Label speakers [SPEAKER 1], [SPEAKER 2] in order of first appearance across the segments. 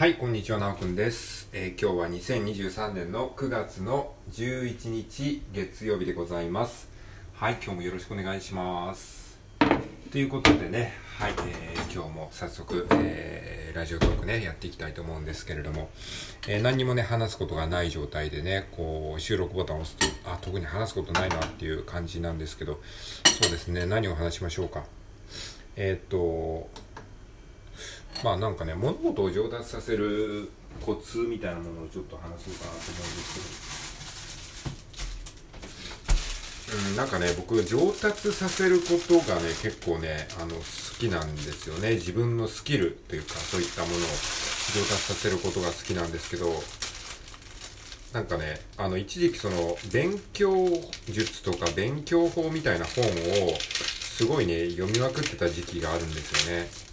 [SPEAKER 1] はい、こんにちは、なおくんです、えー今日は2023年の9月の11日月曜日でございます。はい、今日もよろしくお願いします。ということでね、はい、えー今日も早速、えーラジオトークね、やっていきたいと思うんですけれども、え何にもね、話すことがない状態でね、こう、収録ボタンを押すと、あ、特に話すことないなっていう感じなんですけど、そうですね、何を話しましょうか。えっと、まあなんかね物事を上達させるコツみたいなものをちょっと話そうかなと思うんですけど、うん、なんかね僕上達させることがね結構ねあの好きなんですよね。自分のスキルというかそういったものを上達させることが好きなんですけど。なんかねあの一時期その勉強術とか勉強法みたいな本をすごいね読みまくってた時期があるんですよね。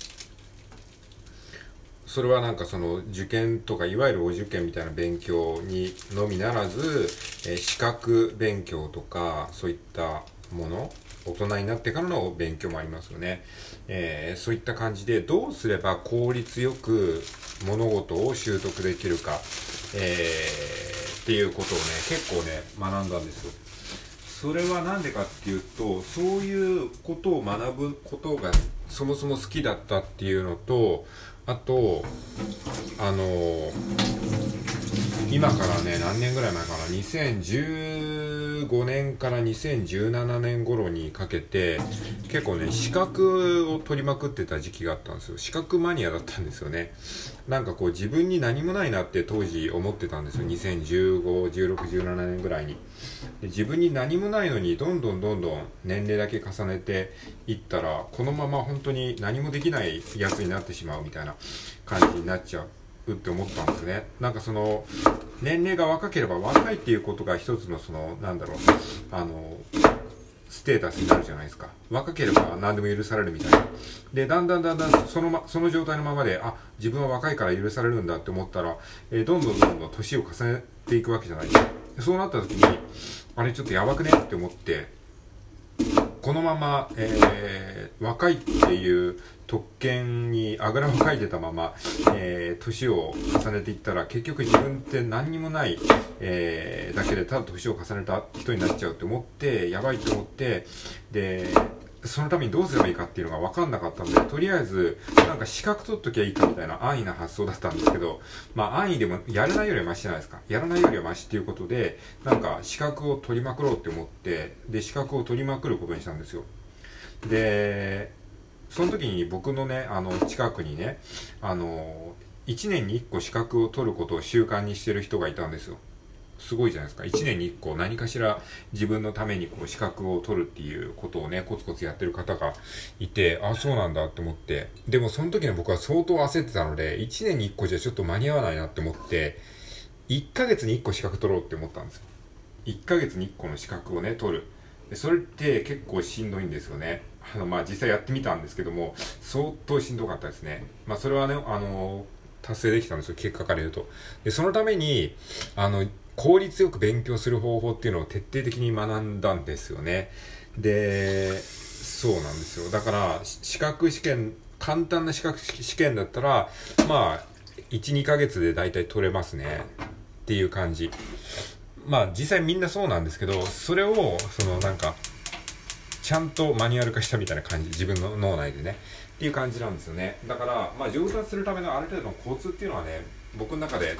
[SPEAKER 1] それはなんかその受験とかいわゆるお受験みたいな勉強にのみならず、え資格勉強とかそういったもの大人になってからの勉強もありますよね、えーそういった感じでどうすれば効率よく物事を習得できるか、えーっていうことをね結構ね学んだんですよ。それは何でかっていうとそういうことを学ぶことがそもそも好きだったっていうのとあとあの今からね何年ぐらい前かな？2015年から2017年頃にかけて結構ね資格を取りまくってた時期があったんですよ。資格マニアだったんですよね。なんかこう自分に何もないなって当時思ってたんですよ。20151617年ぐらいに。で自分に何もないのにどんどんどんどん年齢だけ重ねていったらこのまま本当に何もできないやつになってしまうみたいな感じになっちゃうって思ったんですね。なんかその年齢が若ければ若いっていうことが一つのそのなんだろうあのステータスになるじゃないですか。若ければ何でも許されるみたいな。でだんだんだんだんその,、ま、その状態のままであ自分は若いから許されるんだって思ったら、えーどんどんどんどん年を重ねていくわけじゃないですか。そうなった時にあれちょっとやばくねって思ってこのまま、えー若いっていう特権にあぐらをかいてたまま、えー年を重ねていったら結局自分って何にもない、えーだけでただ年を重ねた人になっちゃうって思ってやばいと思ってでそのためにどうすればいいかっていうのが分かんなかったんでとりあえずなんか資格取っときゃいいかみたいな安易な発想だったんですけどまあ安易でもやらないよりはマシじゃないですか。やらないよりはマシっていうことでなんか資格を取りまくろうって思ってで資格を取りまくることにしたんですよ。でその時に僕のねあの近くにねあの1年に1個資格を取ることを習慣にしてる人がいたんですよ。すごいじゃないですか。1年に1個何かしら自分のためにこう資格を取るっていうことをねコツコツやってる方がいてあそうなんだって思って。でもその時の僕は相当焦ってたので1年に1個じゃちょっと間に合わないなって思って1ヶ月に1個資格取ろうって思ったんですよ。1ヶ月に1個の資格をね取る。それって結構しんどいんですよね。あのまあ実際やってみたんですけども相当しんどかったですね。まあそれはねあの達成できたんですよ。結果から言うと。でそのためにあの効率よく勉強する方法っていうのを徹底的に学んだんですよね。でそうなんですよ。だから資格試験簡単な資格試験だったらまあ12ヶ月で大体取れますね。っていう感じ。まあ実際みんなそうなんですけどそれをそのなんかちゃんとマニュアル化したみたいな感じ。自分の脳内でね。っていう感じなんですよね。だからまあ上達するためのある程度のコツっていうのはね僕の中で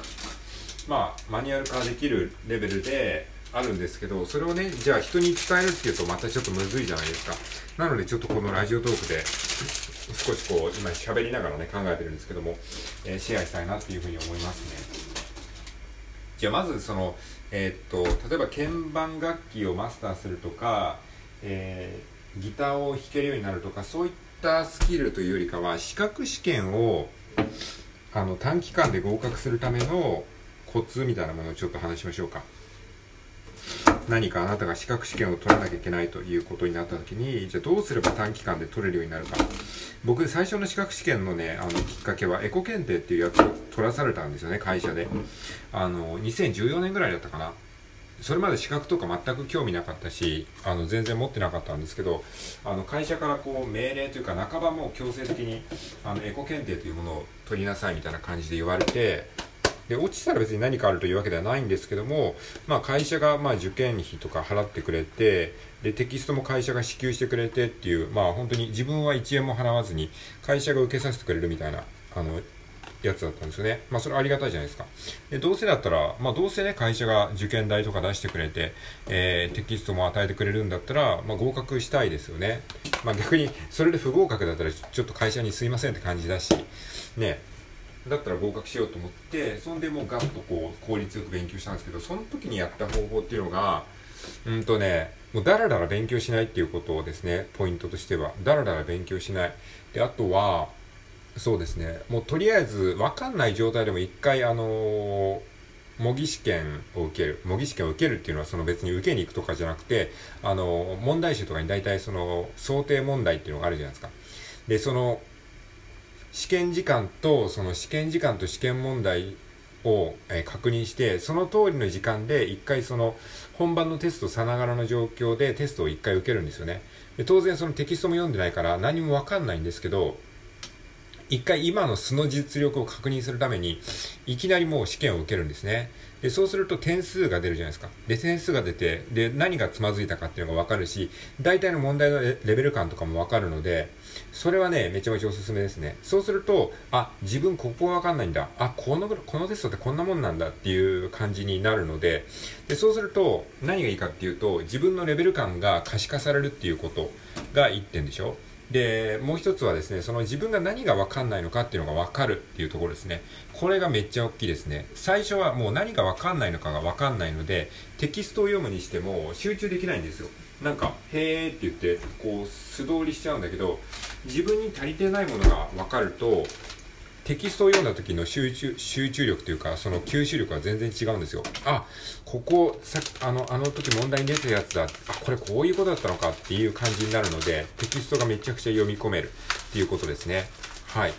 [SPEAKER 1] まあマニュアル化できるレベルであるんですけどそれをねじゃあ人に伝えるっていうとまたちょっとむずいじゃないですか。なのでちょっとこのラジオトークで少しこう今喋りながらね考えてるんですけども、えーシェアしたいなっていうふうに思いますね。じゃあまずそのえーっと例えば鍵盤楽器をマスターするとか、えーギターを弾けるようになるとかそういったスキルというよりかは資格試験をあの短期間で合格するためのコツみたいなものをちょっと話しましょうか。何かあなたが資格試験を取らなきゃいけないということになった時にじゃあどうすれば短期間で取れるようになるか。僕最初の資格試験のねあのきっかけはエコ検定っていうやつを取らされたんですよね会社で。あの2014年ぐらいだったかな。それまで資格とか全く興味なかったしあの全然持ってなかったんですけどあの会社からこう命令というか半ばもう強制的にあのエコ検定というものを取りなさいみたいな感じで言われてで落ちたら別に何かあるというわけではないんですけども、まあ、会社がまあ受験費とか払ってくれてでテキストも会社が支給してくれてっていう、まあ、本当に自分は1円も払わずに会社が受けさせてくれるみたいなあのやつだったんですよね。まあそれありがたいじゃないですか。で、どうせだったら、まあどうせね、会社が受験代とか出してくれて、えー、テキストも与えてくれるんだったら、まあ合格したいですよね。まあ逆に、それで不合格だったら、ちょっと会社にすいませんって感じだし、ね、だったら合格しようと思ってそんでもうガッとこう効率よく勉強したんですけどその時にやった方法っていうのがうんとねもうだらだら勉強しないっていうことをですねポイントとしては。だらだら勉強しない。であとはそうですね。もうとりあえず分かんない状態でも一回あのー模擬試験を受ける。模擬試験を受けるっていうのはその別に受けに行くとかじゃなくてあの問題集とかに大体その想定問題っていうのがあるじゃないですか。でその試験時間とその試験時間と試験問題を、え、確認してその通りの時間で1回その本番のテストさながらの状況でテストを1回受けるんですよね。で当然そのテキストも読んでないから何もわかんないんですけど一回今の素の実力を確認するためにいきなりもう試験を受けるんですねでそうすると点数が出るじゃないですかで点数が出てで何がつまずいたかっていうのが分かるし大体の問題のレベル感とかも分かるのでそれはね、めちゃめちゃおすすめですね。そうすると、あ、自分ここはわかんないんだ。あ、この、このテストってこんなもんなんだっていう感じになるので、で、そうすると、何がいいかっていうと、自分のレベル感が可視化されるっていうことが1点でしょ。で、もう一つはですね、その自分が何が分かんないのかっていうのが分かるっていうところですね。これがめっちゃ大きいですね。最初はもう何が分かんないのかが分かんないので、テキストを読むにしても集中できないんですよ。なんか「へー」って言ってこう素通りしちゃうんだけど自分に足りてないものが分かるとテキストを読んだ時の集中集中力というかその吸収力は全然違うんですよ。あここさあのあの時問題に出てたやつだ。あこれこういうことだったのかっていう感じになるのでテキストがめちゃくちゃ読み込める。っていうことですね。はい、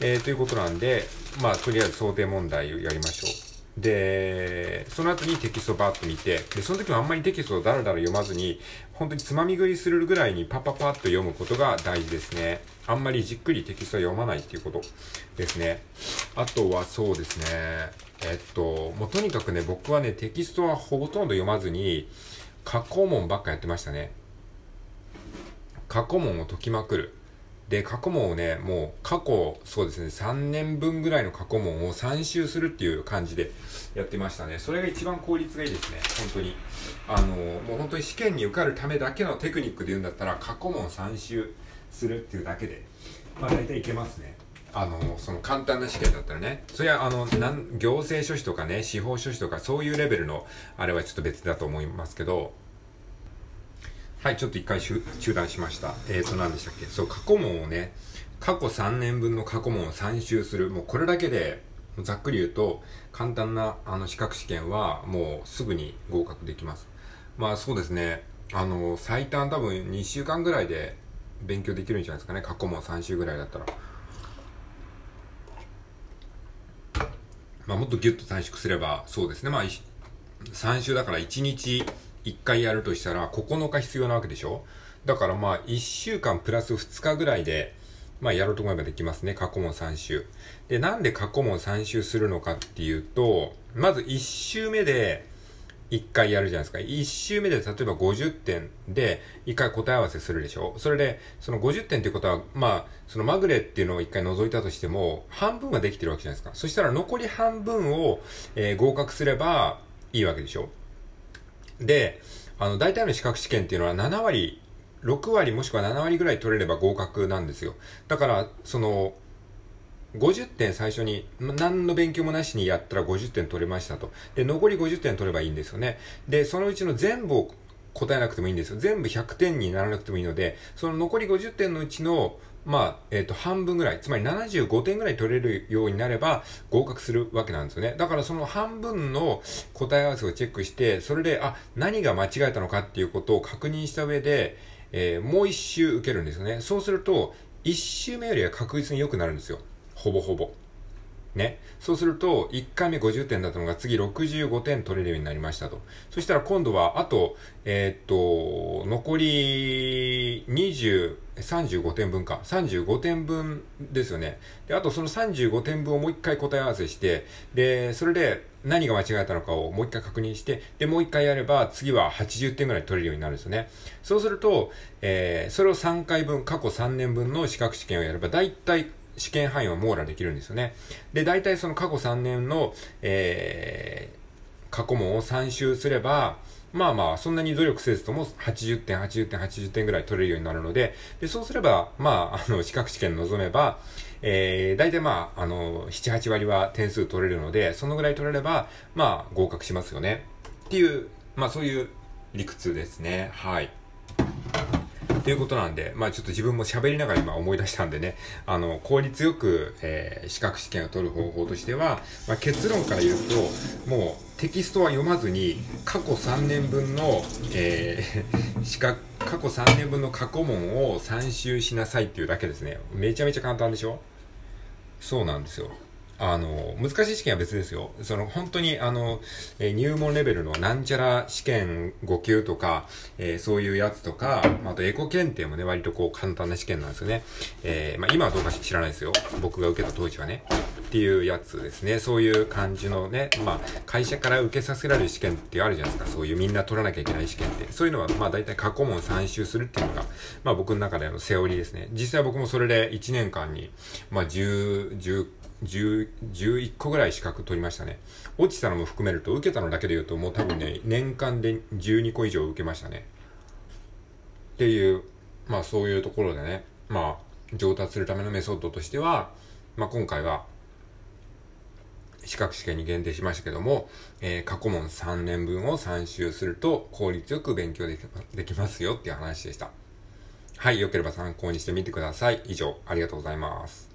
[SPEAKER 1] えー、ということなんでまあとりあえず想定問題をやりましょう。で、その後にテキストをバーッと見て、で、その時もあんまりテキストをダラダラ読まずに、本当につまみ食いするぐらいにパッパパッと読むことが大事ですね。あんまりじっくりテキストを読まないっていうことですね。あとはそうですね、えっと、もうとにかくね、僕はね、テキストはほとんど読まずに、過去問ばっかやってましたね。過去問を解きまくる。で、過去問をね、もう過去、そうですね、3年分ぐらいの過去問を3周するっていう感じでやってましたね。それが一番効率がいいですね、本当に。あの、もう本当に試験に受かるためだけのテクニックで言うんだったら、過去問3周するっていうだけで、まあ大体いけますね。あの、その簡単な試験だったらね。それは、あの、なん、行政書士とかね、司法書士とか、そういうレベルの、あれはちょっと別だと思いますけど、はい、ちょっと一回中断しました。えーと、何でしたっけ？そう、過去問をね、過去3年分の過去問を3周する。もうこれだけで、ざっくり言うと、簡単なあの資格試験はもうすぐに合格できます。まあそうですね、あの、最短多分2週間ぐらいで勉強できるんじゃないですかね。過去問3週ぐらいだったら。まあもっとギュッと短縮すれば、そうですね。まあ3週だから1日1回やるとしたら9日必要なわけでしょ？だからまあ1週間プラス2日ぐらいで、まあやろうと思えばできますね。過去問3週。で、なんで過去問3週するのかっていうと、まず1週目で1回やるじゃないですか。1週目で例えば50点で1回答え合わせするでしょ？それで、その50点っていうことは、まあ、そのまぐれっていうのを1回除いたとしても、半分はできてるわけじゃないですか。そしたら残り半分を、えー、合格すればいいわけでしょ？で、あの、大体の資格試験っていうのは7割、6割もしくは7割ぐらい取れれば合格なんですよ。だから、その、50点最初に、何の勉強もなしにやったら50点取れましたと。で、残り50点取ればいいんですよね。で、そのうちの全部を答えなくてもいいんですよ。全部100点にならなくてもいいので、その残り50点のうちのまあ、えっ、ー、と、半分ぐらい、つまり75点ぐらい取れるようになれば合格するわけなんですよね。だからその半分の答え合わせをチェックして、それで、あ、何が間違えたのかっていうことを確認した上で、えー、もう一周受けるんですよね。そうすると、一周目よりは確実に良くなるんですよ。ほぼほぼ。ね。そうすると、1回目50点だったのが次65点取れるようになりましたと。そしたら今度は、あと、えー、っと、残り20、35点分か。35点分ですよね。で、あとその35点分をもう一回答え合わせして、で、それで何が間違えたのかをもう一回確認して、で、もう一回やれば次は80点ぐらい取れるようになるんですよね。そうすると、えー、それを3回分、過去3年分の資格試験をやれば、だいたい試験範囲は網羅できるんですよね。で、大体その過去3年の、えー、過去問を3周すれば、まあまあ、そんなに努力せずとも80点、80点、80点ぐらい取れるようになるので、で、そうすれば、まあ、あの、資格試験臨めば、えー、大体まあ、あの、7、8割は点数取れるので、そのぐらい取れれば、まあ、合格しますよね。っていう、まあそういう理屈ですね。はい。っていうことなんで、まあちょっと自分も喋りながら今思い出したんでね、あの、効率よく、えー、資格試験を取る方法としては、まあ、結論から言うと、もうテキストは読まずに、過去3年分の、えー、資格、過去3年分の過去問を参集しなさいっていうだけですね。めちゃめちゃ簡単でしょ？そうなんですよ。あの、難しい試験は別ですよ。その、本当に、あの、え入門レベルのなんちゃら試験5級とか、えー、そういうやつとか、あとエコ検定もね、割とこう簡単な試験なんですよね。えー、まあ今はどうか知らないですよ。僕が受けた当時はね。っていうやつですね。そういう感じのね、まあ、会社から受けさせられる試験ってあるじゃないですか。そういうみんな取らなきゃいけない試験って。そういうのは、まあ大体過去問3周するっていうのが、まあ僕の中でのセオリーですね。実際僕もそれで1年間に、まあ、10、10 11個ぐらい資格取りましたね。落ちたのも含めると、受けたのだけで言うと、もう多分ね、年間で12個以上受けましたね。っていう、まあそういうところでね、まあ上達するためのメソッドとしては、まあ今回は、資格試験に限定しましたけども、えー、過去問3年分を参集すると効率よく勉強できできますよっていう話でした。はい、良ければ参考にしてみてください。以上、ありがとうございます。